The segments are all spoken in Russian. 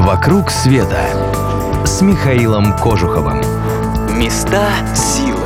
«Вокруг света» с Михаилом Кожуховым. Места силы.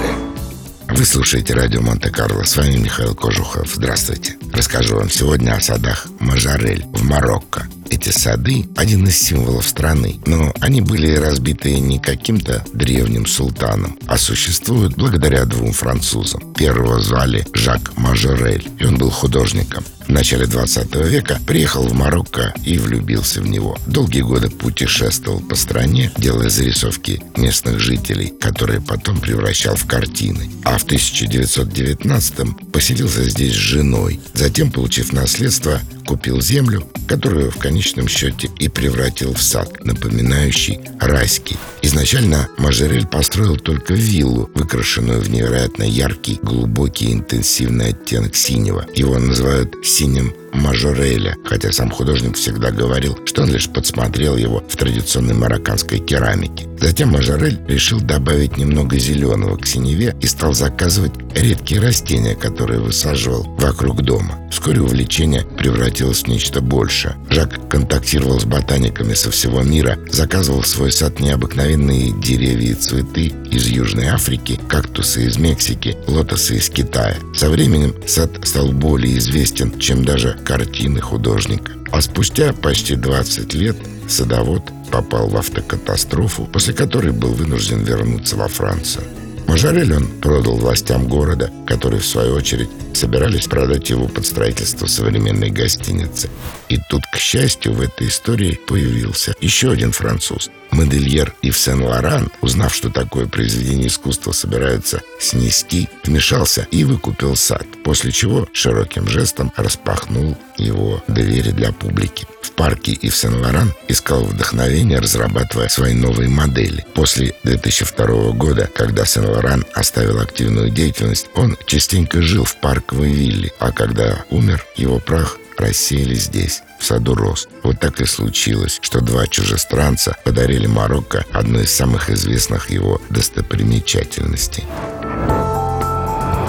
Вы слушаете радио Монте-Карло. С вами Михаил Кожухов. Здравствуйте. Расскажу вам сегодня о садах Мажарель в Марокко. Эти сады – один из символов страны, но они были разбиты не каким-то древним султаном, а существуют благодаря двум французам. Первого звали Жак Мажорель, и он был художником. В начале 20 века приехал в Марокко и влюбился в него. Долгие годы путешествовал по стране, делая зарисовки местных жителей, которые потом превращал в картины. А в 1919-м поселился здесь с женой. Затем, получив наследство, купил землю, которую в конечном счете и превратил в сад, напоминающий райский. Изначально Мажерель построил только виллу, выкрашенную в невероятно яркий, глубокий, интенсивный оттенок синего. Его называют синим Мажореля, хотя сам художник всегда говорил, что он лишь подсмотрел его в традиционной марокканской керамике. Затем Мажорель решил добавить немного зеленого к синеве и стал заказывать редкие растения, которые высаживал вокруг дома. Вскоре увлечение превратилось в нечто большее. Жак контактировал с ботаниками со всего мира, заказывал в свой сад необыкновенные деревья и цветы из Южной Африки, кактусы из Мексики, лотосы из Китая. Со временем сад стал более известен, чем даже картины художника. А спустя почти 20 лет садовод попал в автокатастрофу, после которой был вынужден вернуться во Францию. Мажорель он продал властям города, которые, в свою очередь, собирались продать его под строительство современной гостиницы. И тут, к счастью, в этой истории появился еще один француз. Модельер Ив Сен-Лоран, узнав, что такое произведение искусства собираются снести, вмешался и выкупил сад, после чего широким жестом распахнул его двери для публики. В парке Ив Сен-Лоран искал вдохновение, разрабатывая свои новые модели. После 2002 года, когда Сен-Лоран оставил активную деятельность, он частенько жил в парковой вилле, а когда умер, его прах рассеяли здесь, в саду роз. Вот так и случилось, что два чужестранца подарили Марокко одну из самых известных его достопримечательностей.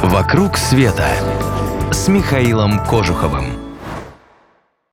«Вокруг света» с Михаилом Кожуховым.